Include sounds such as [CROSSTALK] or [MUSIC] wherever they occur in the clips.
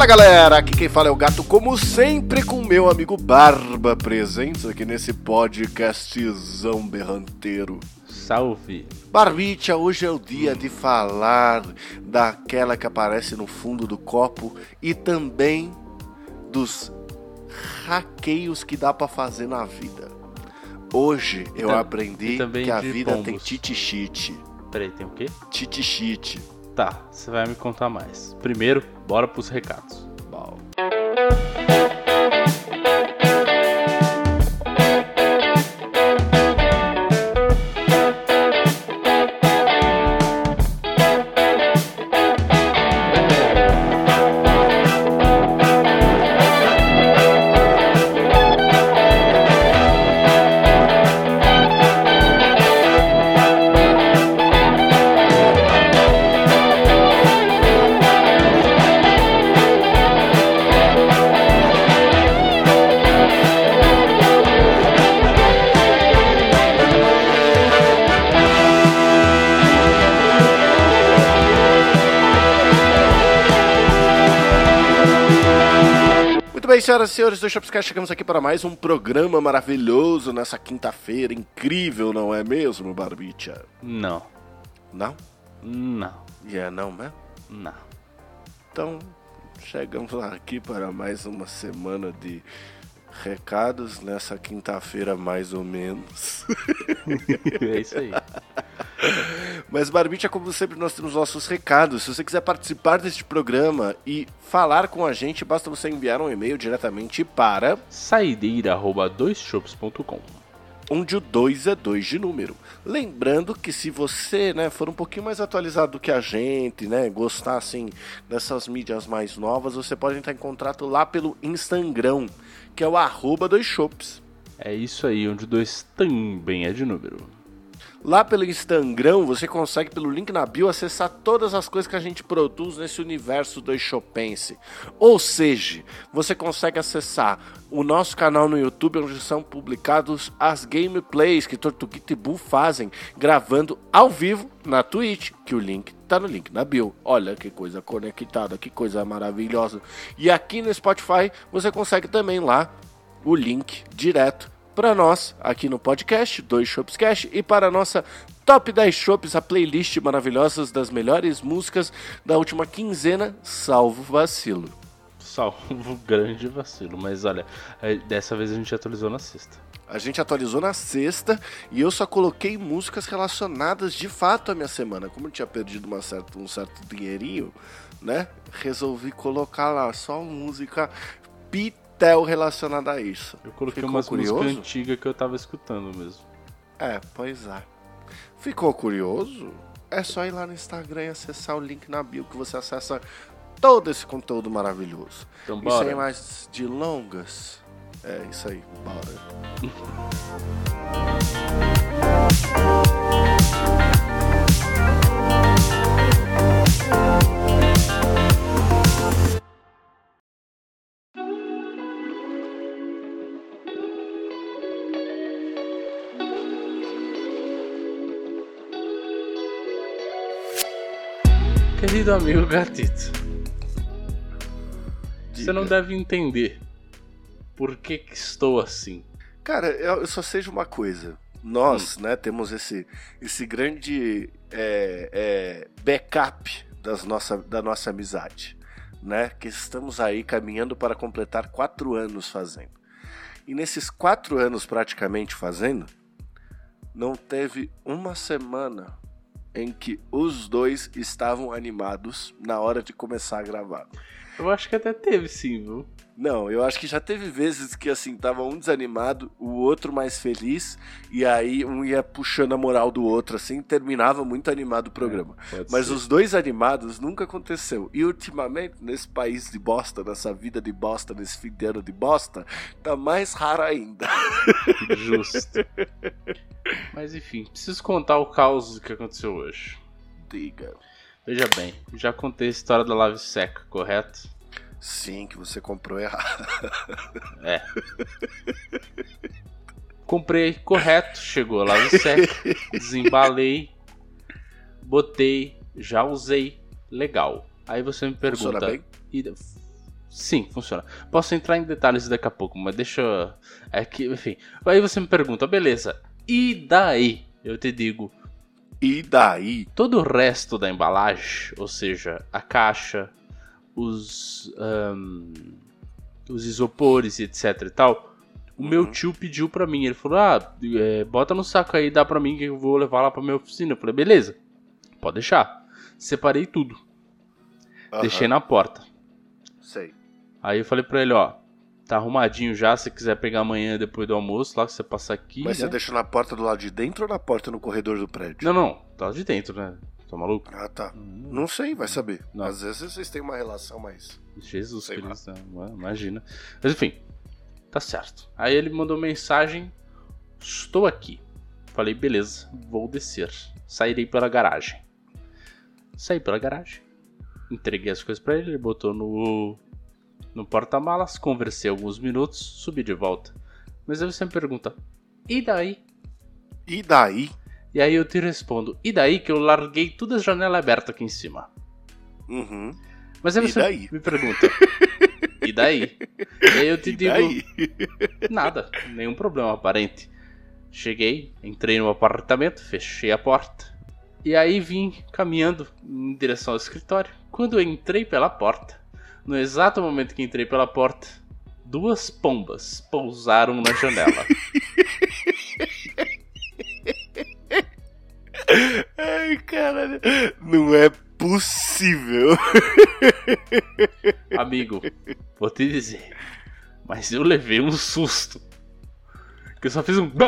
Fala galera, aqui quem fala é o gato, como sempre, com meu amigo Barba presentes aqui nesse podcastzão berranteiro. Salve! Barbicha, hoje é o dia de falar daquela que aparece no fundo do copo e também dos hackeios que dá pra fazer na vida. Hoje eu aprendi que a vida tem pombos. titi-chite. Peraí, tem o quê? Titi-chite. Tá, você vai me contar mais. Primeiro, bora pros recados. Bom. Bem, senhoras e senhores do Shopscast, chegamos aqui para mais um programa maravilhoso nessa quinta-feira incrível, não é mesmo, Barbicha? Não, Não? não, E é não mesmo? não. Então, chegamos aqui para mais uma semana de recados nessa quinta-feira, mais ou menos. [LAUGHS] É isso aí. Mas, Barbicha, como sempre, nós temos nossos recados. Se você quiser participar deste programa e falar com a gente, basta você enviar um e-mail diretamente para Saideira@doisshops.com. onde o 2 é 2 de número. Lembrando que se você né, for um pouquinho mais atualizado do que a gente, né, gostar assim dessas mídias mais novas, você pode entrar em contato lá pelo Instagram, que é o arroba dois shops. É isso aí, onde o 2 também é de número. Lá pelo Instagram, você consegue, pelo link na bio, acessar todas as coisas que a gente produz nesse universo do Chopense. Ou seja, você consegue acessar o nosso canal no YouTube, onde são publicados as gameplays que Tortuguita e Bull fazem, gravando ao vivo na Twitch, que o link tá no link na bio. Olha que coisa conectada, que coisa maravilhosa. E aqui no Spotify, você consegue também lá o link direto para nós aqui no podcast, dois Shops Cash, e para a nossa Top 10 Shops, a playlist maravilhosa das melhores músicas da última quinzena, salvo vacilo. Salvo [LAUGHS] grande vacilo, mas olha, é, dessa vez a gente atualizou na sexta. A gente atualizou na sexta e eu só coloquei músicas relacionadas de fato à minha semana. Como eu tinha perdido uma certa, um certo dinheirinho, né? Resolvi colocar lá só música pitel relacionada a isso. Eu coloquei Ficou umas curioso? músicas antigas que eu tava escutando mesmo. É, pois é. Ficou curioso? É só ir lá no Instagram e acessar o link na bio que você acessa todo esse conteúdo maravilhoso. Então E bora. sem mais delongas, é isso aí, bora. [LAUGHS] Querido amigo gatito, você Diga. não deve entender por que, que estou assim. Cara, eu, só sei de uma coisa. Nós, né, temos esse, esse grande é, é, backup das nossa, da nossa amizade, né? Que estamos aí caminhando para completar quatro anos fazendo. E nesses quatro anos praticamente fazendo, não teve uma semana em que os dois estavam animados na hora de começar a gravar. Eu acho que até teve sim, viu? Não, eu acho que já teve vezes que assim, tava um desanimado, o outro mais feliz, e aí um ia puxando a moral do outro, assim, terminava muito animado o programa. Pode Mas ser. os dois animados nunca aconteceu. E ultimamente, nesse país de bosta, nessa vida de bosta, nesse fim de ano de bosta, tá mais raro ainda. Justo. [LAUGHS] Mas enfim, preciso contar o caos que aconteceu hoje. Diga. Veja bem, já contei a história da lave seca, correto? Sim, que você comprou errado. É. Comprei correto, chegou a lave seca, desembalei, botei, já usei, legal. Aí você me Funciona pergunta. bem? e- Sim, funciona. Posso entrar em detalhes daqui a pouco, mas deixa. eu- É que, enfim. Aí você me pergunta, beleza. E daí? Eu te digo, E daí? todo o resto da embalagem, ou seja, a caixa, os, ahn, os isopores e etc e tal, o meu Uhum. tio pediu pra mim. Ele falou: Ah, é, bota no saco aí, dá pra mim que eu vou levar lá pra minha oficina. Eu falei: beleza, pode deixar. Separei tudo, Aham, deixei na porta. Sei. Aí eu falei pra ele: Ó, tá arrumadinho já. Se quiser pegar amanhã depois do almoço, lá que você passar aqui. Mas né? você deixou na porta do lado de dentro ou na porta no corredor do prédio? Não, não, tá de dentro, né? Tá maluco? Ah, tá. Hum, Não sei, vai saber. Não. Às vezes vocês têm uma relação mais. Jesus Sei lá. Cristo, né? imagina. Mas enfim, tá certo. Aí ele mandou mensagem: Estou aqui. Falei, beleza, vou descer. Sairei pela garagem. Saí pela garagem. Entreguei as coisas pra ele, ele botou no, no porta-malas, conversei alguns minutos, subi de volta. Mas aí você me pergunta: E daí? E daí? E aí eu te respondo: E daí que eu larguei todas as janelas abertas aqui em cima? Uhum. Mas aí você daí? me pergunta: [LAUGHS] E daí? E aí eu te E digo: daí? [LAUGHS] Nada, nenhum problema aparente. Cheguei, entrei no apartamento, fechei a porta. E aí vim caminhando em direção ao escritório. Quando eu entrei pela porta, no exato momento que entrei pela porta, duas pombas pousaram na janela. [LAUGHS] Ai, caralho. Não é possível. [LAUGHS] Amigo, vou te dizer, mas eu levei um susto. Que eu só fiz um. [LAUGHS]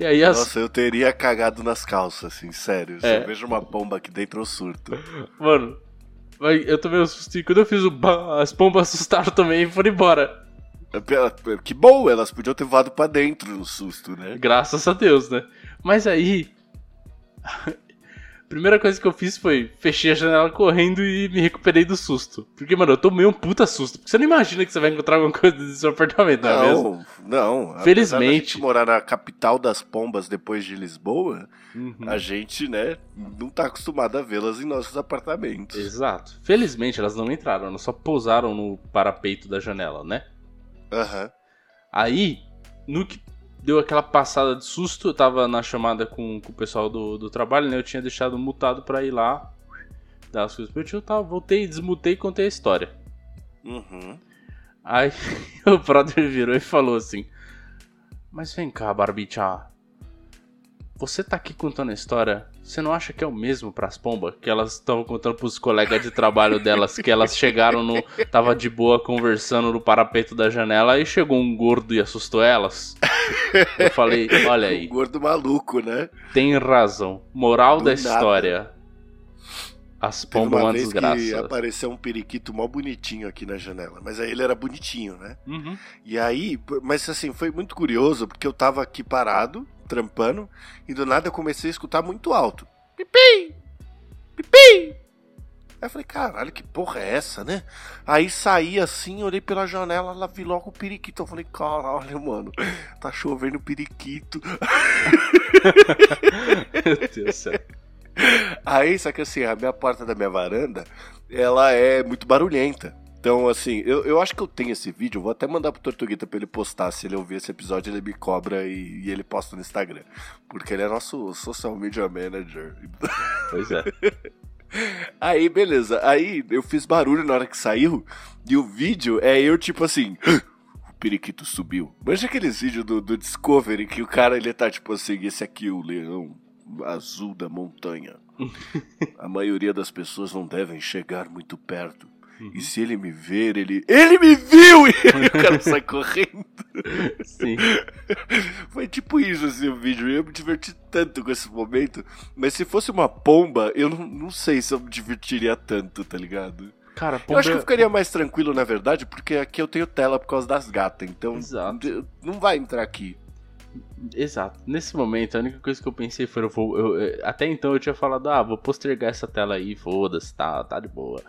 E aí as, Nossa, eu teria cagado nas calças, assim, sério. Se É. eu vejo uma bomba aqui dentro, eu surto. Mano, eu tomei um susto e quando eu fiz o bah, as pombas assustaram também e foram embora. Que bom, elas podiam ter voado pra dentro no susto, né? Graças a Deus, né? Mas aí. Primeira coisa que eu fiz foi fechei a janela correndo e me recuperei do susto. Porque, mano, eu tomei um puta susto. Porque você não imagina que você vai encontrar alguma [LAUGHS] coisa no seu apartamento, não é mesmo? Não, não. Apesar Felizmente. da gente morar na capital das pombas depois de Lisboa, Uhum. a gente, né, não tá acostumado a vê-las em nossos apartamentos. Exato. Felizmente elas não entraram, elas só pousaram no parapeito da janela, né? Aham. Aí, no que deu aquela passada de susto, eu tava na chamada com, com o pessoal do, do trabalho, né? Eu tinha deixado mutado pra ir lá dar as coisas pro meu tio, tá? Voltei, desmutei e contei a história. Uhum. Aí [LAUGHS] o brother virou e falou assim: Mas vem cá, Barbicha. Você tá aqui contando a história, você não acha que é o mesmo pras pombas? Que elas estavam contando pros colegas de trabalho delas, que elas chegaram no. Tava de boa conversando no parapeito da janela e chegou um gordo e assustou elas? Eu falei, olha [LAUGHS] Um aí, gordo maluco, né? tem razão. Moral Do da nada. história. As Teve pombas uma uma vez que desgraça. apareceu um periquito mó bonitinho aqui na janela. Mas aí ele era bonitinho, né? Uhum. E aí, mas assim, foi muito curioso, porque eu tava aqui parado, trampando, e do nada eu comecei a escutar muito alto. Pipi! Pipi! Aí eu falei, caralho, que porra é essa, né? Aí saí assim, olhei pela janela, lá vi logo o periquito. Eu falei, caralho, mano, tá chovendo periquito. [LAUGHS] Meu Deus do céu. Aí, só que assim, a minha porta da minha varanda, ela é muito barulhenta. Então, assim, eu, eu acho que eu tenho esse vídeo, eu vou até mandar pro Tortuguita pra ele postar. Se ele ouvir esse episódio, ele me cobra e, e ele posta no Instagram. Porque ele é nosso social media manager. Pois é. [LAUGHS] Aí, beleza. Aí eu fiz barulho na hora que saiu. E o vídeo é eu, tipo assim. [GASPS] O periquito subiu. Manja aqueles vídeos do, do Discovery que o cara ele tá tipo assim: esse aqui é o leão azul da montanha. [LAUGHS] A maioria das pessoas não devem chegar muito perto. E se ele me ver, ele. Ele me viu! [LAUGHS] E o cara sai correndo. [LAUGHS] Sim. [LAUGHS] Foi tipo isso assim o vídeo. Eu me diverti tanto com esse momento. Mas se fosse uma pomba, eu não, não sei se eu me divertiria tanto, tá ligado? Cara, Eu pomba... acho que eu ficaria mais tranquilo, na verdade, porque aqui eu tenho tela por causa das gatas. Então Exato. não vai entrar aqui. Exato. Nesse momento, a única coisa que eu pensei foi, eu vou, eu- eu- até então eu tinha falado, ah, vou postergar essa tela aí, foda-se, tá, tá de boa.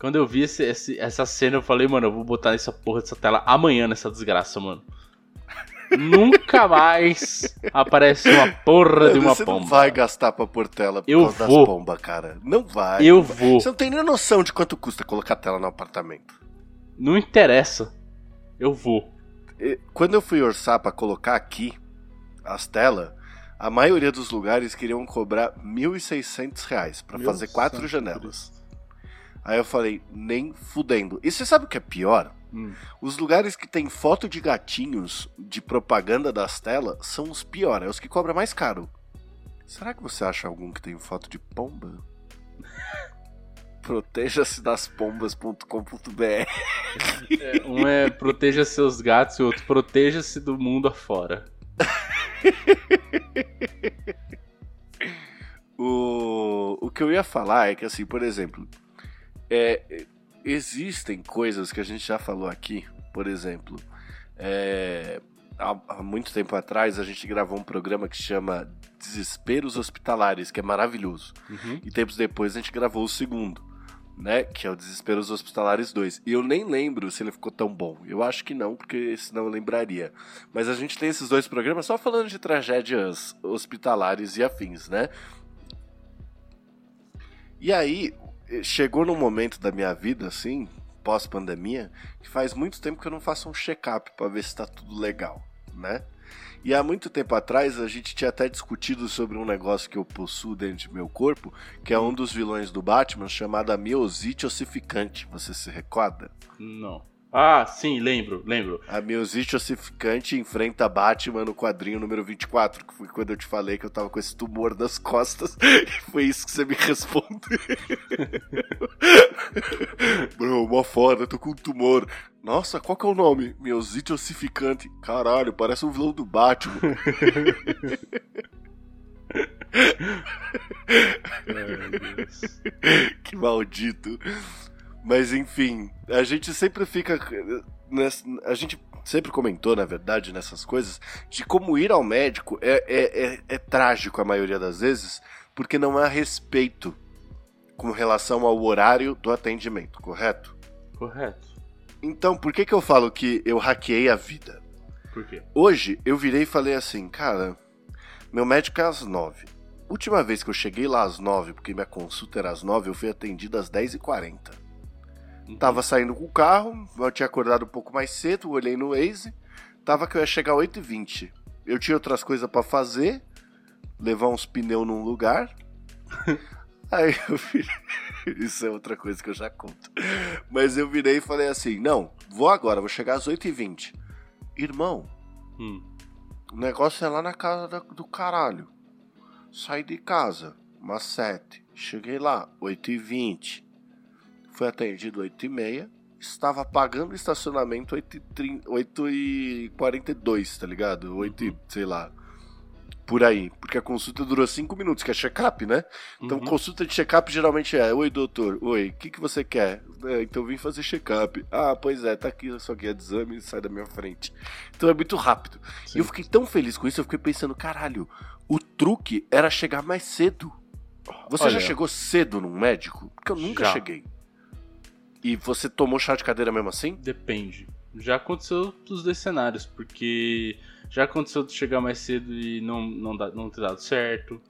Quando eu vi esse- esse- essa cena, eu falei, mano, eu vou botar essa porra dessa tela amanhã nessa desgraça, mano. [LAUGHS] Nunca mais aparece uma porra de uma você pomba. não vai gastar pra pôr tela por Eu causa vou. das pombas, cara. Não vai. Eu não vai. vou. Você não tem nem noção de quanto custa colocar tela no apartamento. Não interessa. Eu vou. Quando eu fui orçar pra colocar aqui as telas, a maioria dos lugares queriam cobrar 1.600 reais pra Meu fazer quatro santo janelas. Aí eu falei, nem fudendo. E você sabe o que é pior? Hum. Os lugares que tem foto de gatinhos de propaganda das telas são os piores, é os que cobram mais caro. Será que você acha algum que tem foto de pomba? [LAUGHS] Proteja-se das pombas.com.br. É, um é proteja seus gatos e o outro proteja-se do mundo afora. [LAUGHS] O, o que eu ia falar é que, assim, por exemplo, é, existem coisas que a gente já falou aqui, por exemplo, é, há, há muito tempo atrás a gente gravou um programa que chama Desesperos Hospitalares, que é maravilhoso. Uhum. E tempos depois a gente gravou o segundo, né? Que é o Desesperos Hospitalares 2. E eu nem lembro se ele ficou tão bom. Eu acho que não, porque senão eu lembraria. Mas a gente tem esses dois programas só falando de tragédias hospitalares e afins, né? E aí, chegou num momento da minha vida, assim, pós-pandemia, que faz muito tempo que eu não faço um check-up pra ver se tá tudo legal, né? E há muito tempo atrás a gente tinha até discutido sobre um negócio que eu possuo dentro do meu corpo, que é um dos vilões do Batman, chamado miosite ossificante. Você se recorda? Não. Ah, sim, lembro, lembro. A miosite ossificante enfrenta Batman no quadrinho número 24, que foi quando eu te falei que eu tava com esse tumor nas costas, [LAUGHS] e foi isso que você me respondeu. [LAUGHS] Bro, mó foda, tô com um tumor. Nossa, qual que é o nome? Miosite ossificante. Caralho, parece um vilão do Batman. [LAUGHS] Ai, Deus. que maldito. Mas enfim, a gente sempre fica. A gente sempre comentou, na verdade, nessas coisas, de como ir ao médico é, é, é, é trágico a maioria das vezes, porque não há respeito com relação ao horário do atendimento, correto? Correto. Então, por que, que eu falo que eu hackeei a vida? Por quê? Hoje eu virei e falei assim, cara, meu médico é às nove. Última vez que eu cheguei lá às nove, porque minha consulta era às nove, eu fui atendido às 10h40. Uhum. Tava saindo com o carro, eu tinha acordado um pouco mais cedo, olhei no Waze, tava que eu ia chegar às 8h20. Eu tinha outras coisas pra fazer, levar uns pneus num lugar. [LAUGHS] Aí eu virei. [LAUGHS] Isso é outra coisa que eu já conto. Mas eu virei e falei assim: não, vou agora, vou chegar às 8h20. Irmão, Hum. o negócio é lá na casa do caralho. Saí de casa, umas 7. Cheguei lá, 8h20. Fui atendido 8h30. Estava pagando o estacionamento 8h42, tá ligado? 8 e, sei lá. Por aí. Porque a consulta durou 5 minutos, que é check-up, né? Então, Uhum. consulta de check-up geralmente é: Oi, doutor. Oi, o que, que você quer? "É, então, vim fazer check-up. Ah, pois é, tá aqui sua guia de exame e sai da minha frente. Então, é muito rápido. E Sim. eu fiquei tão feliz com isso, eu fiquei pensando: caralho, o truque era chegar mais cedo. Você já Olha. chegou cedo num médico? Porque eu nunca Já. cheguei. E você tomou chá de cadeira mesmo assim? Depende. Já aconteceu dos dois cenários, porque já aconteceu de chegar mais cedo e não, não, dá, não ter dado certo.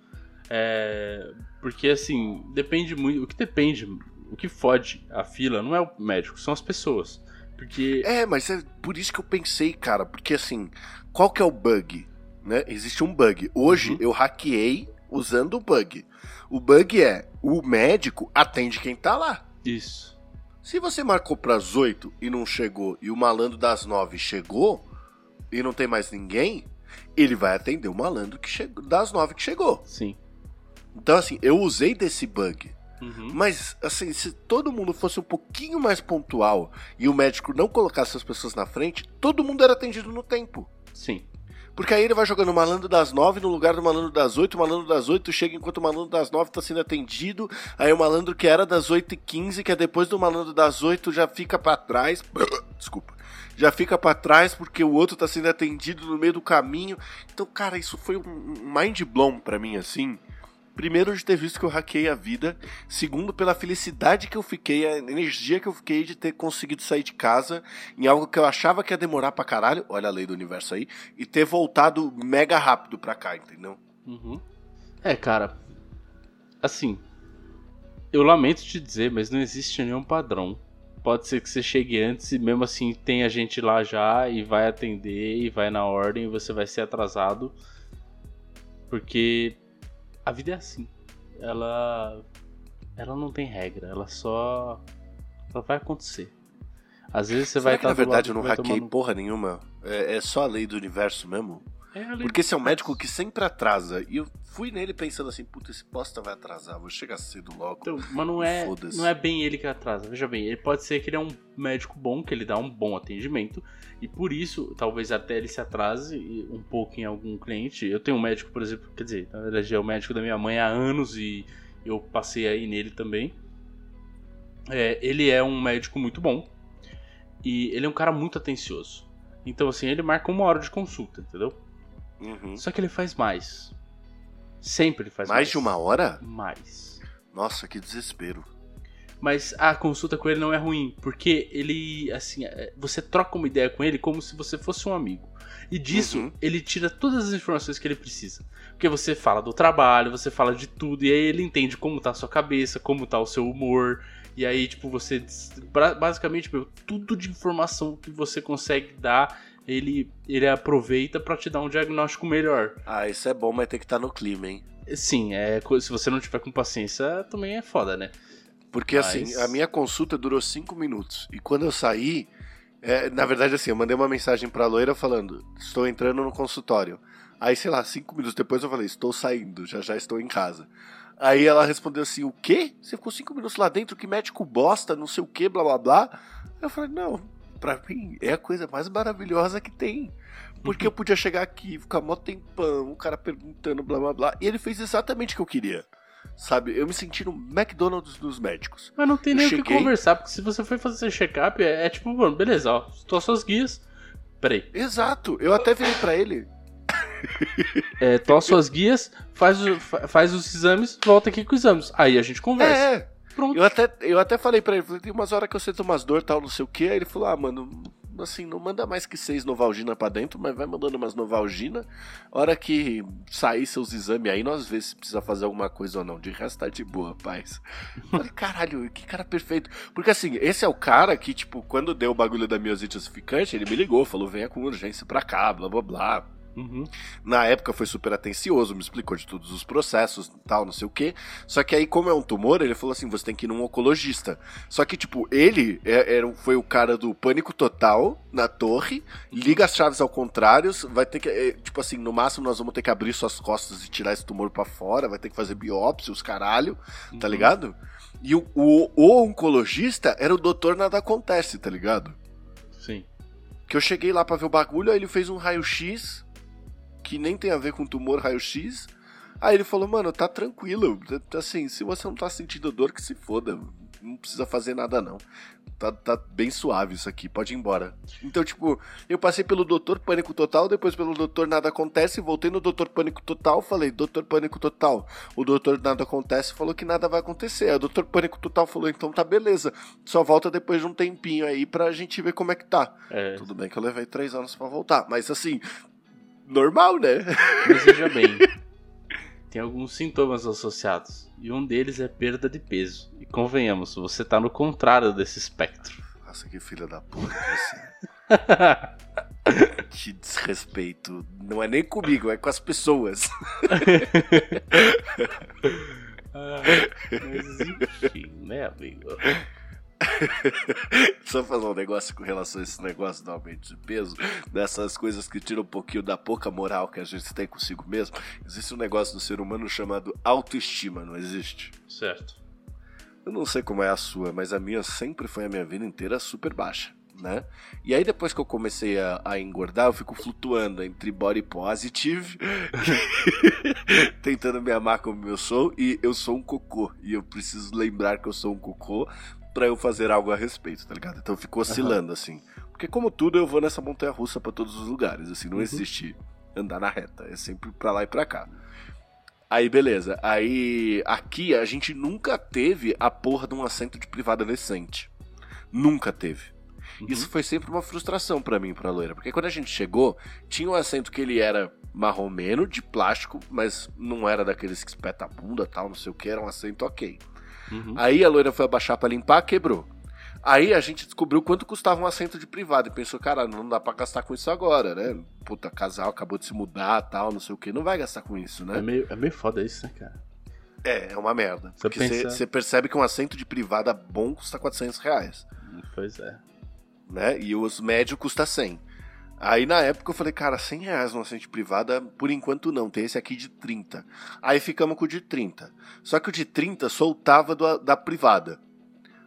É, porque assim, depende muito. O que depende, o que fode a fila não é o médico, são as pessoas. Porque. É, mas é por isso que eu pensei, cara. Porque assim, qual que é o bug? Né? Existe um bug. Hoje Uhum. eu hackeei usando o bug. O bug é o médico atende quem tá lá. Isso. Se você marcou pras 8 e não chegou, e o malandro das 9 chegou, e não tem mais ninguém, ele vai atender o malandro que chegou, das 9 que chegou. Sim. Então, assim, eu usei desse bug. Uhum. Mas, assim, se todo mundo fosse um pouquinho mais pontual e o médico não colocasse as pessoas na frente, todo mundo era atendido no tempo. Sim. Porque aí ele vai jogando o malandro das nove no lugar do malandro das oito, o malandro das oito chega enquanto o malandro das nove tá sendo atendido, aí o malandro que era das oito e quinze, que é depois do malandro das oito, já fica pra trás. [COUGHS] Desculpa. Já fica pra trás porque o outro tá sendo atendido no meio do caminho. Então, cara, isso foi um mind blown pra mim, assim. Primeiro, de ter visto que eu hackei a vida. Segundo, pela felicidade que eu fiquei, a energia que eu fiquei de ter conseguido sair de casa em algo que eu achava que ia demorar pra caralho, olha a lei do universo aí, e ter voltado mega rápido pra cá, entendeu? Uhum. É, cara. Assim. Eu lamento te dizer, mas não existe nenhum padrão. Pode ser que você chegue antes e mesmo assim tem a gente lá já e vai atender e vai na ordem e você vai ser atrasado. Porque a vida é assim. Ela ela não tem regra, ela só ela vai acontecer. Às vezes você Será vai que, estar na do verdade, eu não hackei tomar porra nenhuma. É, é só a lei do universo mesmo. É Porque esse é um médico que sempre atrasa. E eu fui nele pensando assim, puta, esse bosta vai atrasar, vou chegar cedo logo. Então, mas não é, não é bem ele que atrasa. Veja bem, ele pode ser que ele é um médico bom, que ele dá um bom atendimento, e por isso, talvez até ele se atrase um pouco em algum cliente. Eu tenho um médico, por exemplo, quer dizer, na verdade é o médico da minha mãe há anos e eu passei aí nele também. É, ele é um médico muito bom e ele é um cara muito atencioso. Então, assim, ele marca uma hora de consulta, entendeu? Uhum. Só que ele faz mais. Sempre ele faz mais. Mais de uma hora? Mais. Nossa, que desespero. Mas a consulta com ele não é ruim, porque ele, assim, é, você troca uma ideia com ele como se você fosse um amigo. E disso, Uhum. ele tira todas as informações que ele precisa. Porque você fala do trabalho, você fala de tudo, e aí ele entende como tá a sua cabeça, como tá o seu humor. E aí, tipo, você. Basicamente, meu, tudo de informação que você consegue dar, ele, ele aproveita pra te dar um diagnóstico melhor. Ah, isso é bom, mas tem que estar no clima, hein? Sim, é, se você não tiver com paciência, também é foda, né? Porque Mas- assim, a minha consulta durou cinco minutos. E quando eu saí, é, na verdade, assim, eu mandei uma mensagem pra loira falando: estou entrando no consultório. Aí, sei lá, cinco minutos depois eu falei: estou saindo, já já estou em casa. Aí ela respondeu assim: o quê? Você ficou cinco minutos lá dentro? Que médico bosta, não sei o que, blá blá blá. Aí eu falei: não, pra mim é a coisa mais maravilhosa que tem. Porque eu podia chegar aqui, ficar mó tempão, o cara perguntando, blá blá blá. E ele fez exatamente o que eu queria. Sabe? Eu me senti no McDonald's dos médicos. Mas não tem Eu nem o que cheguei- conversar, porque se você for fazer check-up, é, é tipo, mano, beleza, ó, tô suas guias. Peraí. Exato. Eu até virei pra ele. [LAUGHS] É, tô suas guias, faz, faz os exames, volta aqui com os exames. Aí a gente conversa. É, Pronto. eu até, eu até falei pra ele, falei, tem umas horas que eu sinto umas dor tal, não sei o que. Aí ele falou, ah, mano, assim, não manda mais que seis Novalgina pra dentro, mas vai mandando umas Novalgina. Hora que sair seus exames aí, nós vemos se precisa fazer alguma coisa ou não. De resto tá de boa, paz. Falei, caralho, que cara perfeito. Porque assim, esse é o cara que, tipo, quando deu o bagulho da miosite ossificante, ele me ligou, falou, venha com urgência pra cá, blá blá blá. Uhum. Na época foi super atencioso, me explicou de todos os processos tal, não sei o que. Só que aí, como é um tumor, ele falou assim: você tem que ir num oncologista. Só que, tipo, ele é- era, foi o cara do pânico total na torre, liga as chaves ao contrário, vai ter que. é, Tipo assim, no máximo nós vamos ter que abrir suas costas e tirar esse tumor pra fora, vai ter que fazer biópsia, os caralho, tá Uhum. ligado? E o, o, o oncologista era o doutor nada acontece, tá ligado? Sim. Que eu cheguei lá pra ver o bagulho, aí ele fez um raio-x, que nem tem a ver com tumor raio-x. Aí ele falou, mano, tá tranquilo. Assim, se você não tá sentindo dor, que se foda. Não precisa fazer nada, não. Tá, tá bem suave isso aqui, pode ir embora. Então, tipo, eu passei pelo Doutor Pânico Total, depois pelo Doutor Nada Acontece, voltei no Doutor Pânico Total, falei, Doutor Pânico Total. O Doutor Nada Acontece falou que nada vai acontecer. O Doutor Pânico Total falou, então tá beleza. Só volta depois de um tempinho aí pra gente ver como é que tá. É, Tudo bem que eu levei três anos pra voltar, mas assim, normal, né? mas veja [LAUGHS] bem. Tem alguns sintomas associados. E um deles é perda de peso. E convenhamos, você tá no contrário desse espectro. Nossa, que filha da puta você é. [LAUGHS] Que desrespeito. Não é nem comigo, é com as pessoas. [LAUGHS] Ah, mas enfim, né, amigo? [LAUGHS] Só fazer um negócio com relação a esse negócio do aumento de peso, dessas coisas que tiram um pouquinho da pouca moral que a gente tem consigo mesmo. Existe um negócio do ser humano chamado autoestima, não existe? Certo. Eu não sei como é a sua, mas a minha sempre foi a minha vida inteira super baixa, né? E aí depois que eu comecei a, a engordar, eu fico flutuando entre body positive, [LAUGHS] tentando me amar como eu sou, e eu sou um cocô. E eu preciso lembrar que eu sou um cocô pra eu fazer algo a respeito, tá ligado? Então eu fico oscilando assim. Porque como tudo, eu vou nessa montanha russa pra todos os lugares, assim, não Uhum. existe andar na reta, é sempre pra lá e pra cá. Aí, beleza. Aí, aqui a gente nunca teve a porra de um assento de privada decente. Nunca teve. Uhum. Isso foi sempre uma frustração para mim, pra loira. Porque quando a gente chegou, tinha um assento que ele era marromeno, de plástico, mas não era daqueles que espeta a bunda tal, não sei o que, era um assento ok. Uhum. Aí a loira foi abaixar para limpar, quebrou. Aí a gente descobriu quanto custava um assento de privado e pensou, cara, não dá pra gastar com isso agora, né? Puta, casal acabou de se mudar tal, não sei o que, não vai gastar com isso, né? É meio, é meio foda isso, né, cara? É, é uma merda. Você porque você pensa... percebe que um assento de privada bom custa 400 reais. Pois é. Né? E os médios custa 100. Aí na época eu falei, cara, 100 reais no assento privada, por enquanto não, tem esse aqui de 30. Aí ficamos com o de 30. Só que o de 30 soltava do, da privada.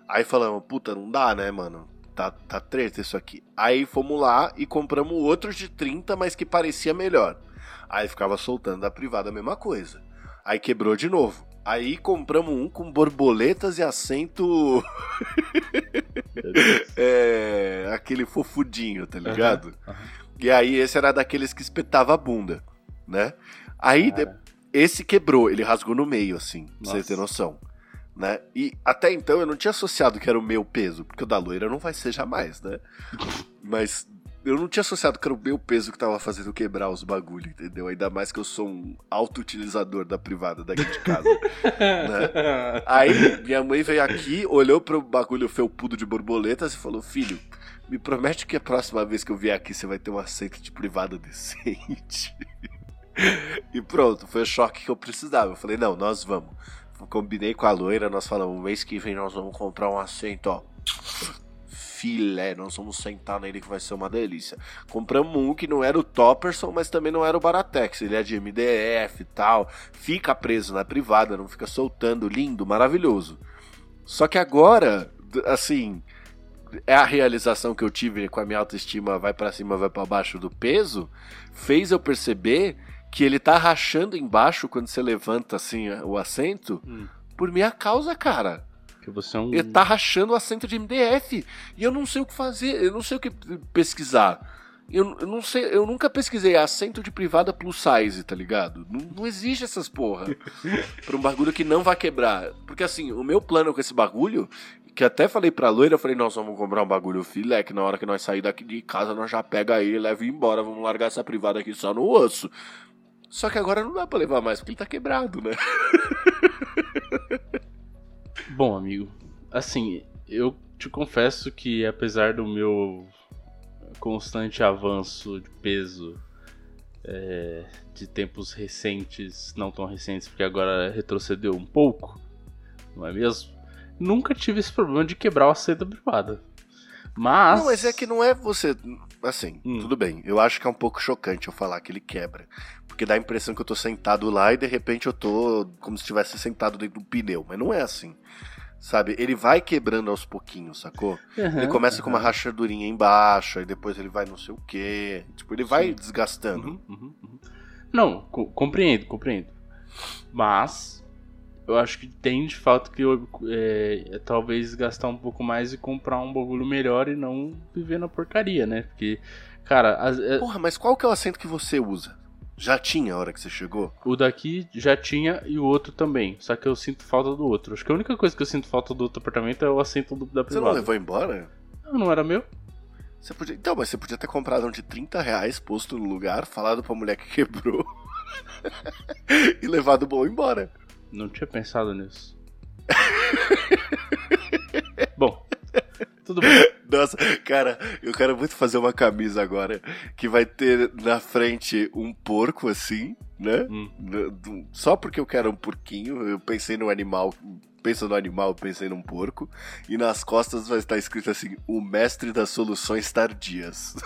Aí falamos, puta, não dá, né, mano? Tá, tá treta isso aqui. Aí fomos lá e compramos outro de 30, mas que parecia melhor. Aí ficava soltando da privada a mesma coisa. Aí quebrou de novo. Aí compramos um com borboletas e assento. [LAUGHS] é, aquele fofudinho, tá ligado? Uhum, uhum. E aí esse era daqueles que espetava a bunda, né? Aí de... esse quebrou, ele rasgou no meio, assim, pra você ter noção. Né? E até então eu não tinha associado que era o meu peso, porque o da loira não vai ser jamais, né? Mas [LAUGHS] eu não tinha associado que era o meu peso que tava fazendo quebrar os bagulho, entendeu? Ainda mais que eu sou um auto-utilizador da privada daqui de casa. né? [LAUGHS] Aí minha mãe veio aqui, olhou pro bagulho felpudo de borboletas e falou: Filho, me promete que a próxima vez que eu vier aqui você vai ter um assento de privada decente. e pronto, foi o choque que eu precisava. Eu falei: Não, nós vamos. Combinei com a loira, nós falamos: mês que vem nós vamos comprar um assento, ó filé, nós vamos sentar nele que vai ser uma delícia. Compramos um que não era o Topperson, mas também não era o Baratex, ele é de MDF e tal, fica preso na privada, não fica soltando, lindo, maravilhoso. Só que agora, assim, é a realização que eu tive com a minha autoestima vai para cima, vai para baixo do peso, fez eu perceber que ele tá rachando embaixo quando você levanta assim o assento, hum. por minha causa, cara. Que você é um... Ele tá rachando o assento de MDF. E eu não sei o que fazer, eu não sei o que pesquisar. Eu, eu não sei, eu nunca pesquisei assento de privada plus size, tá ligado? Não, não existe essas porra. [LAUGHS] pra um bagulho que não vai quebrar. Porque assim, o meu plano com esse bagulho, que até falei pra loira, eu falei, nós vamos comprar um bagulho filé, que na hora que nós sair daqui de casa, nós já pega ele, leva embora, vamos largar essa privada aqui só no osso. Só que agora não dá pra levar mais, porque ele tá quebrado, né? [LAUGHS] Bom, amigo, assim, eu te confesso que apesar do meu constante avanço de peso é, de tempos recentes, não tão recentes, porque agora retrocedeu um pouco, não é mesmo? Nunca tive esse problema de quebrar o assento privada. Mas. Não, mas é que não é você. Assim, hum. tudo bem. Eu acho que é um pouco chocante eu falar que ele quebra. Porque dá a impressão que eu tô sentado lá e de repente eu tô como se estivesse sentado dentro do pneu. Mas não é assim. Sabe? Ele vai quebrando aos pouquinhos, sacou? Uhum, ele começa uhum. com uma rachadurinha embaixo, aí depois ele vai não sei o quê. Tipo, ele Sim. vai desgastando. Uhum, uhum, uhum. não, co compreendo, compreendo. Mas eu acho que tem de fato que eu, é, é, talvez gastar um pouco mais e comprar um bagulho melhor e não viver na porcaria, né? Porque, cara. As, é... Porra, mas qual que é o assento que você usa? Já tinha a hora que você chegou? O daqui já tinha e o outro também. Só que eu sinto falta do outro. Acho que a única coisa que eu sinto falta do outro apartamento é o assento do, da privada. Você não levou embora? Não, não era meu. Você podia... Então, mas você podia ter comprado um de 30 reais, posto no lugar, falado pra mulher que quebrou [LAUGHS] e levado o bom embora. Não tinha pensado nisso. [LAUGHS] Tudo bem. Nossa, cara, eu quero muito fazer uma camisa agora que vai ter na frente um porco assim, né? Hum. Só porque eu quero um porquinho, eu pensei no animal, pensa no animal, pensei num porco, e nas costas vai estar escrito assim: o mestre das soluções tardias. [LAUGHS]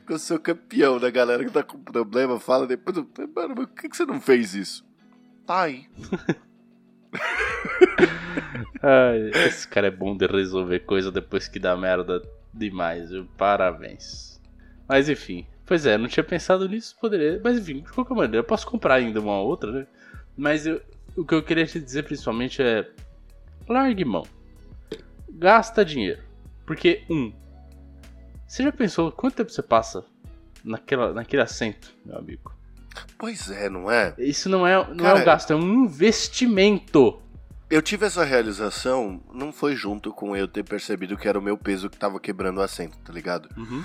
Porque eu sou campeão da galera que tá com problema, fala depois, mano, por que, que você não fez isso? Tá aí. Ai, esse cara é bom de resolver coisa depois que dá merda demais, viu? Parabéns. Mas enfim, pois é, não tinha pensado nisso, poderia. Mas enfim, de qualquer maneira, eu posso comprar ainda uma outra, né? Mas eu, o que eu queria te dizer principalmente é. Largue mão. Gasta dinheiro. Porque, um, você já pensou quanto tempo você passa naquela, naquele assento, meu amigo. Pois é, não é? Isso não é, não Cara, é um gasto, é um investimento. Eu tive essa realização, não foi junto com eu ter percebido que era o meu peso que tava quebrando o assento, tá ligado? Uhum.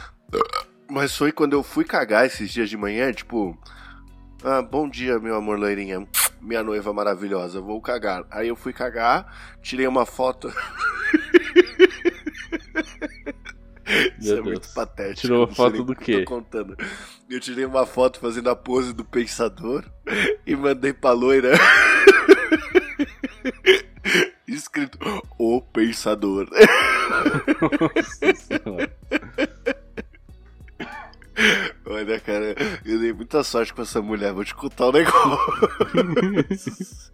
Mas foi quando eu fui cagar esses dias de manhã, tipo. Ah, bom dia, meu amor loirinha. Minha noiva maravilhosa, vou cagar. Aí eu fui cagar, tirei uma foto. [LAUGHS] Isso Meu é muito patético. Tirou uma foto do quê? contando. Eu tirei uma foto fazendo a pose do pensador e mandei pra loira. [LAUGHS] O pensador. Nossa [LAUGHS] senhora. Olha, cara, eu dei muita sorte com essa mulher, vou te contar um negócio. [LAUGHS]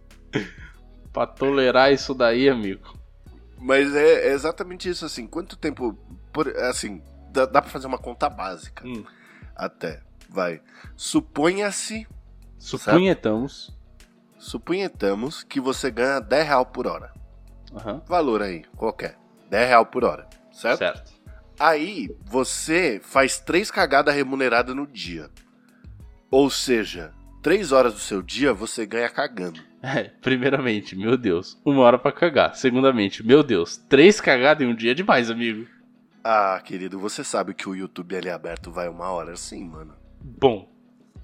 pra tolerar isso daí, amigo. Mas é, é exatamente isso, assim, quanto tempo. Por, assim, dá, dá pra fazer uma conta básica. Hum. Até. Vai. Suponha-se, Supunhetamos. supunhetamos que você ganha 10 real por hora. Aham. Valor aí, qualquer. 10 real por hora, certo? Certo. Aí você faz três cagadas remuneradas no dia. Ou seja, três horas do seu dia você ganha cagando. [LAUGHS] É, primeiramente, meu Deus, uma hora pra cagar. Segundamente, meu Deus, três cagadas em um dia é demais, amigo. Ah, querido, você sabe que o YouTube ali aberto vai uma hora sim, mano. Bom,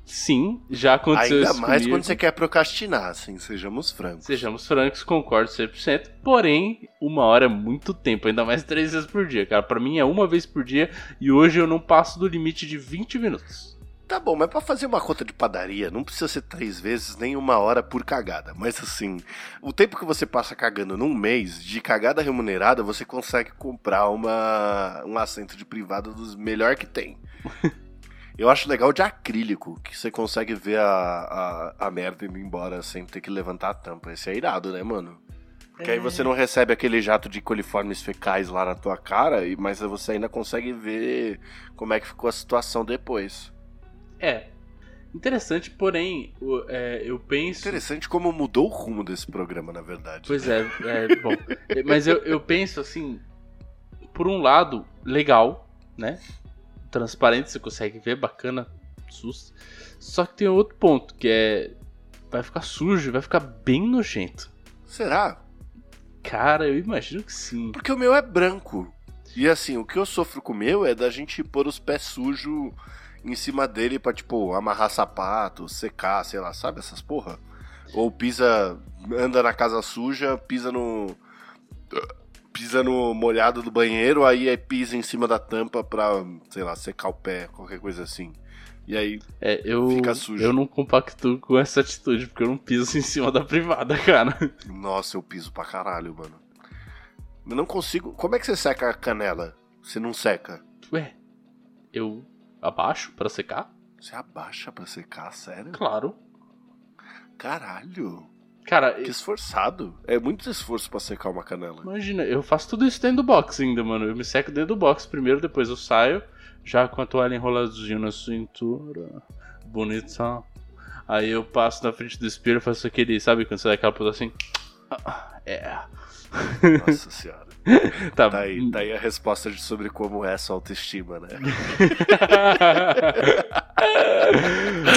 sim, já aconteceu Ainda isso mais comigo. quando você quer procrastinar, assim, sejamos francos. Sejamos francos, concordo 100%. Porém, uma hora é muito tempo, ainda mais três vezes por dia, cara. Pra mim é uma vez por dia e hoje eu não passo do limite de 20 minutos. Tá bom, mas pra fazer uma conta de padaria, não precisa ser três vezes nem uma hora por cagada. Mas assim, o tempo que você passa cagando num mês, de cagada remunerada, você consegue comprar uma, um assento de privado dos melhor que tem. [LAUGHS] Eu acho legal de acrílico, que você consegue ver a, a, a merda indo embora sem ter que levantar a tampa. Esse é irado, né, mano? Porque aí você não recebe aquele jato de coliformes fecais lá na tua cara, mas você ainda consegue ver como é que ficou a situação depois. É. Interessante, porém, o- é, eu penso. Interessante como mudou o rumo desse programa, na verdade. Pois é, é bom. É, [LAUGHS] Mas eu, eu penso assim, por um lado, legal, né? Transparente, você consegue ver, bacana, sus. Só que tem outro ponto, que é. Vai ficar sujo, vai ficar bem nojento. Será? Cara, eu imagino que sim. Porque o meu é branco. E assim, o que eu sofro com o meu é da gente pôr os pés sujos em cima dele pra, tipo, amarrar sapato, secar, sei lá, sabe essas porra? Ou pisa, anda na casa suja, pisa no. Pisa no molhado do banheiro, aí é pisa em cima da tampa pra, sei lá, secar o pé, qualquer coisa assim. E aí, É, eu, Fica sujo. eu não compactuo com essa atitude, porque eu não piso em cima da privada, [LAUGHS] cara. nossa, eu piso pra caralho, mano. Eu não consigo. Como é que você seca a canela? Você não seca? Ué, eu abaixo pra secar? Você abaixa pra secar, sério? Claro. Caralho. Cara, Que esforçado. É muito esforço pra secar uma canela. Imagina, eu faço tudo isso dentro do box ainda, mano. Eu me seco dentro do box primeiro, depois eu saio, já com a toalha enroladinha na cintura, bonitão. Aí eu passo na frente do espelho, faço aquele, sabe, quando você dá aquela pose assim. Ah, É. Nossa senhora. [LAUGHS] Tá, Tá aí, tá aí a resposta de sobre como é essa autoestima, né? [LAUGHS]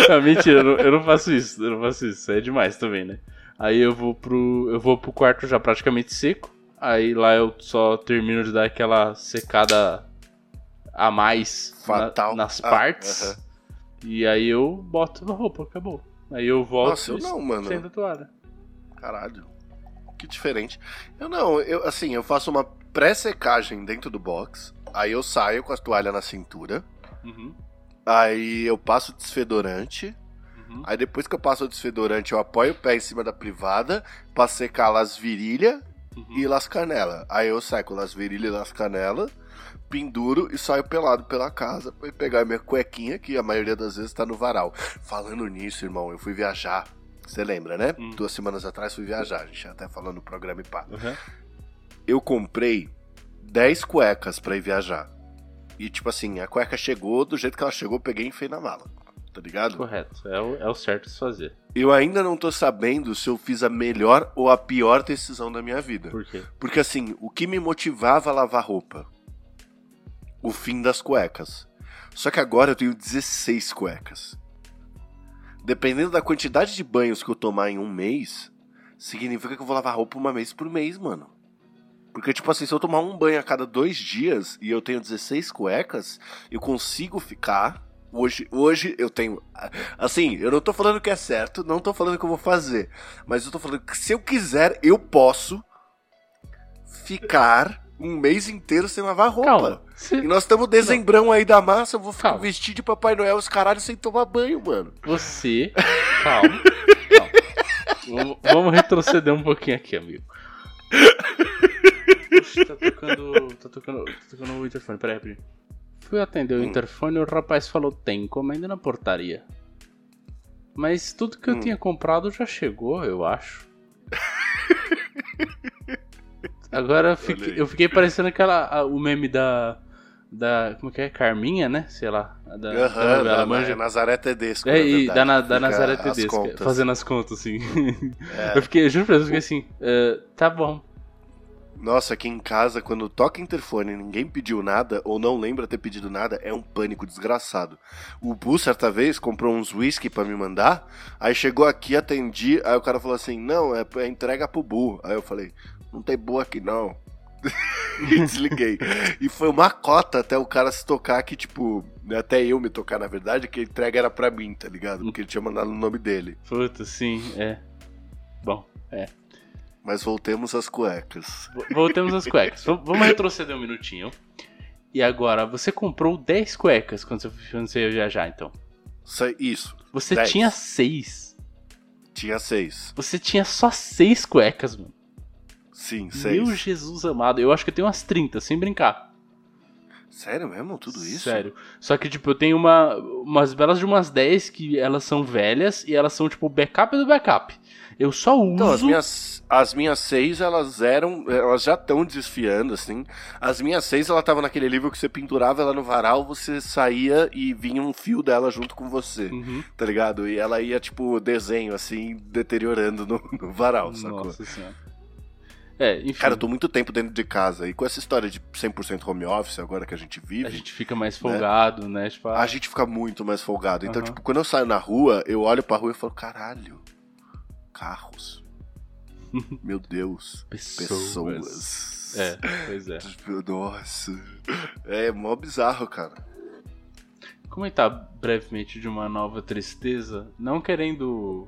não, mentira, eu não, eu não faço isso, eu não faço isso, é demais também, né? Aí eu vou pro. Eu vou pro quarto já praticamente seco. Aí lá eu só termino de dar aquela secada a mais na- Fatal. nas Ah, partes. aham. E aí eu boto a roupa, acabou. Aí eu volto Nossa, eu não, mano. estendo a toalha. Caralho. Que diferente. Eu não, eu assim, eu faço uma pré-secagem dentro do box. Aí eu saio com a toalha na cintura. Uhum, Aí eu passo desfedorante. Uhum. Aí depois que eu passo o desfedorante, eu apoio o pé em cima da privada pra secar las virilha uhum. e las canela. Aí eu seco las virilha e las canela, penduro e saio pelado pela casa pra pegar minha cuequinha, que a maioria das vezes tá no varal. Falando nisso, irmão, eu fui viajar. Você lembra, né? Hum. Duas semanas atrás fui viajar, a gente até falando no programa e pá. Uhum. Eu comprei 10 cuecas pra ir viajar. E tipo assim, a cueca chegou, do jeito que ela chegou, peguei e enfiei na mala. Tá ligado? Correto, é o, é o certo a se fazer. Eu ainda não tô sabendo se eu fiz a melhor ou a pior decisão da minha vida. Por quê? Porque assim, o que me motivava a lavar roupa? O fim das cuecas. Só que agora eu tenho 16 cuecas. Dependendo da quantidade de banhos que eu tomar em um mês, significa que eu vou lavar roupa uma vez por mês, mano. Porque, tipo assim, se eu tomar um banho a cada dois dias e eu tenho 16 cuecas, eu consigo ficar. Hoje, hoje eu tenho. Assim, eu não tô falando que é certo, não tô falando que eu vou fazer. Mas eu tô falando que se eu quiser, eu posso ficar um mês inteiro sem lavar roupa. Calma. Cê- E nós estamos dezembrão aí da massa, eu vou ficar Calma. vestido de Papai Noel os caralhos sem tomar banho, mano. Você. Calma. calma. Vamos, vamos retroceder um pouquinho aqui, amigo. Puxa, tá tocando. Tá tocando. Tá tocando o interfone. Peraí, peraí. Fui atender o Hum. interfone e o rapaz falou: tem encomenda na portaria. Mas tudo que eu Hum. tinha comprado já chegou, eu acho. [LAUGHS] Agora eu fiquei, eu fiquei parecendo aquela. a- o meme da. Da. Como que é? Carminha, né? Sei lá. Da, novela, da, manja. da Nazaré Tedesco. É, e da, Na- da Nazaré as Tedesco, contas. fazendo as contas, assim. É. [LAUGHS] Eu fiquei, eu juro pra Deus, eu fiquei assim, "É, tá bom. Nossa, aqui em casa, quando toca interfone e ninguém pediu nada, ou não lembra ter pedido nada, é um pânico desgraçado. O Bu, certa vez, comprou uns whisky pra me mandar, aí chegou aqui, atendi, aí o cara falou assim, não, é, é entrega pro Bu. Aí eu falei, não tem Bu aqui não. [LAUGHS] e desliguei. E foi uma cota até o cara se tocar que, tipo, até eu me tocar, na verdade, que a entrega era pra mim, tá ligado? Porque ele tinha mandado o nome dele. Puta, sim, é. Bom, é. Mas voltemos às cuecas. Voltemos às cuecas. Vamos retroceder um minutinho. E agora, você comprou 10 cuecas quando você, quando você ia viajar, então. Isso- Isso, Você 10. tinha 6. tinha seis. Você tinha só 6 cuecas, mano. Sim, seis. Meu Jesus amado. Eu acho que eu tenho umas 30, sem brincar. Sério mesmo? Tudo isso? Sério. Só que, tipo, eu tenho uma, umas belas de umas 10 que elas são velhas e elas são, tipo, o backup do backup. Eu só uso. Então, as minhas, as minhas seis, elas eram. Elas já estão desfiando, assim. As minhas seis, ela tava naquele livro que você pendurava ela no varal, você saía e vinha um fio dela junto com você, Uhum. tá ligado? E ela ia, tipo, desenho, assim, deteriorando no, no varal, sacou? Nossa senhora. É, enfim. Cara, eu tô muito tempo dentro de casa. E com essa história de 100% home office agora que a gente vive, A gente fica mais folgado, né? Tipo, a gente fica muito mais folgado. Então, Aham. tipo, quando eu saio na rua, eu olho pra rua e falo, caralho, carros. Meu Deus. pessoas. Pessoas. É, pois é. [LAUGHS] Nossa. É mó bizarro, cara. Comentar brevemente de uma nova tristeza, não querendo,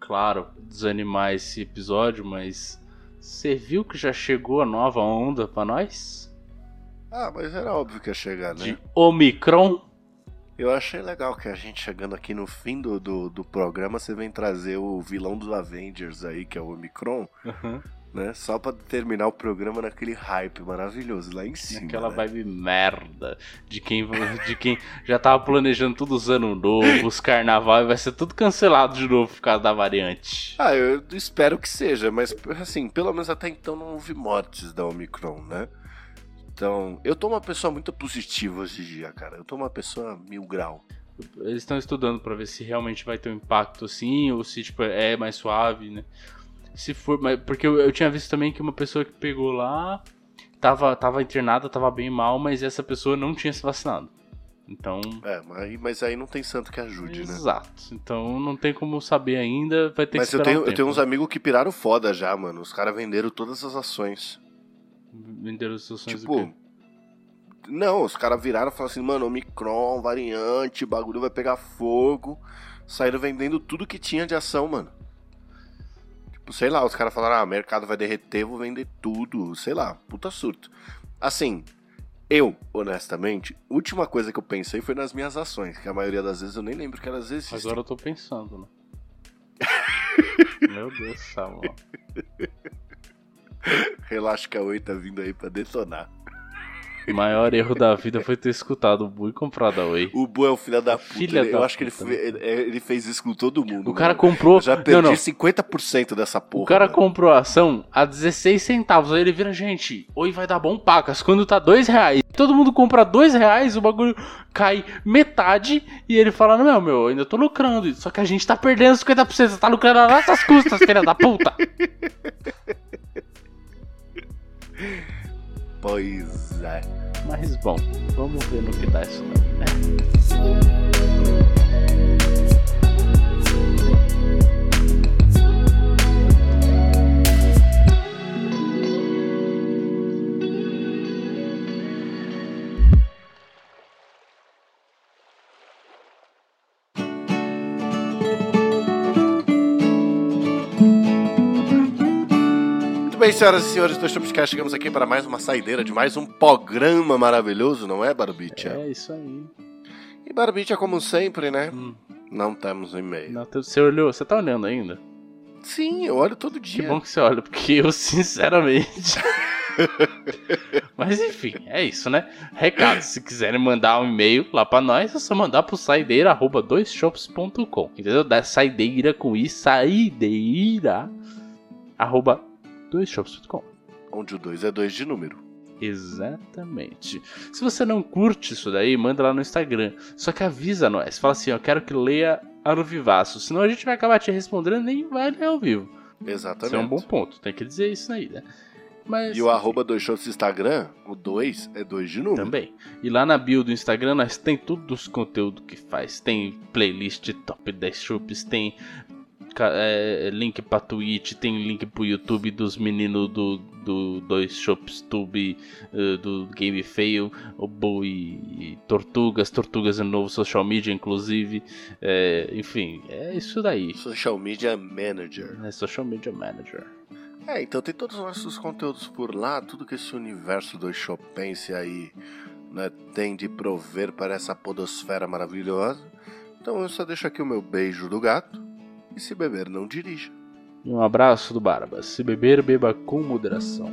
claro, desanimar esse episódio, mas você viu que já chegou a nova onda pra nós? Ah, mas era óbvio que ia chegar, né? De Omicron? Eu achei legal que a gente chegando aqui no fim do, do, do programa, você vem trazer o vilão dos Avengers aí, que é o Omicron, Uhum. né? Só pra terminar o programa naquele hype maravilhoso lá em cima. Aquela né? vibe merda de quem, de quem já tava planejando tudo os anos novos, os carnaval, e vai ser tudo cancelado de novo por causa da variante. Ah, eu espero que seja, mas assim, pelo menos até então não houve mortes da Omicron, né? Então, eu tô uma pessoa muito positiva hoje em dia, cara. Eu tô uma pessoa mil grau. Eles estão estudando pra ver se realmente vai ter um impacto assim, ou se tipo, é mais suave, né? Se for, mas, porque eu, eu tinha visto também que uma pessoa que pegou lá tava, tava internada, tava bem mal, mas essa pessoa não tinha se vacinado. Então. É, mas, mas aí não tem santo que ajude, né? Exato. Então não tem como saber ainda, vai ter Mas que eu esperar tenho, um eu tenho uns amigos que piraram foda já, mano. Os caras venderam todas as ações. Venderam do Tipo. quê? Não, os caras viraram e falaram assim, mano, Omicron, variante, bagulho vai pegar fogo. Saíram vendendo tudo que tinha de ação, mano. Tipo, sei lá, os caras falaram, ah, o mercado vai derreter, vou vender tudo. Sei lá, puta surto. Assim, eu, honestamente, última coisa que eu pensei foi nas minhas ações, que a maioria das vezes eu nem lembro que elas existem. Agora eu tô pensando, né? [LAUGHS] Meu Deus do céu, mano. Relaxa que a Oi tá vindo aí pra detonar. O maior erro da vida foi ter escutado o Bu e comprado a Oi. O Bu é o filho da puta. Filha ele- eu da acho que ele, puta, fe- ele, ele fez isso com todo mundo. O cara mano. comprou. Eu já perdi não, não. 50% dessa porra. O cara mano. comprou a ação a 16 centavos. Aí ele vira, gente, oi vai dar bom pacas. Quando tá 2 reais, todo mundo compra 2 reais, o bagulho cai metade. E ele fala, não, meu, meu, eu ainda tô lucrando. Só que a gente tá perdendo 50%. Você tá lucrando nas nossas custas, filha da puta. [LAUGHS] Pois é. Mas bom, vamos ver no que dá isso né? Bem, senhoras e senhores do Shopscast, chegamos aqui para mais uma saideira de mais um programa maravilhoso, não é, Barbicha? É isso aí. E Barbicha, como sempre, né? Hum. Não temos e-mail. Não, você olhou, você tá olhando ainda? Sim, eu olho todo Que dia. bom que você olha, porque eu, [LAUGHS] sinceramente. [LAUGHS] Mas enfim, é isso, né? Recado, se quiserem mandar um e-mail lá pra nós, é só mandar pro saideira, arroba doisshops.com, entendeu? Da saideira com i, saideira, arroba doisshops.com. Onde o 2 é 2 de número. Exatamente. Se você não curte isso daí, manda lá no Instagram. Só que avisa nós. Fala assim, eu quero que leia ao vivaço. Senão a gente vai acabar te respondendo e nem vai ler ao vivo. Exatamente. Isso é um bom ponto. Tem que dizer isso aí, né? Mas, E o arroba dois shows do Instagram, o 2 é 2 de número. Também. E lá na bio do Instagram nós tem tudo os conteúdos que faz. Tem playlist top 10 chupes, tem é, link pra Twitch, tem link pro YouTube dos meninos do, do Dois Shops Tube, eh, do Game Fail, o Boi e Tortugas, Tortugas é novo social media, inclusive. É, enfim, é isso daí. Social Media Manager. É Social Media Manager. É, então tem todos os nossos conteúdos por lá, tudo que esse universo do Chopense aí né, tem de prover para essa podosfera maravilhosa. Então eu só deixo aqui o meu beijo do gato. E se beber, não dirija. Um abraço do Barbas. Se beber, beba com moderação.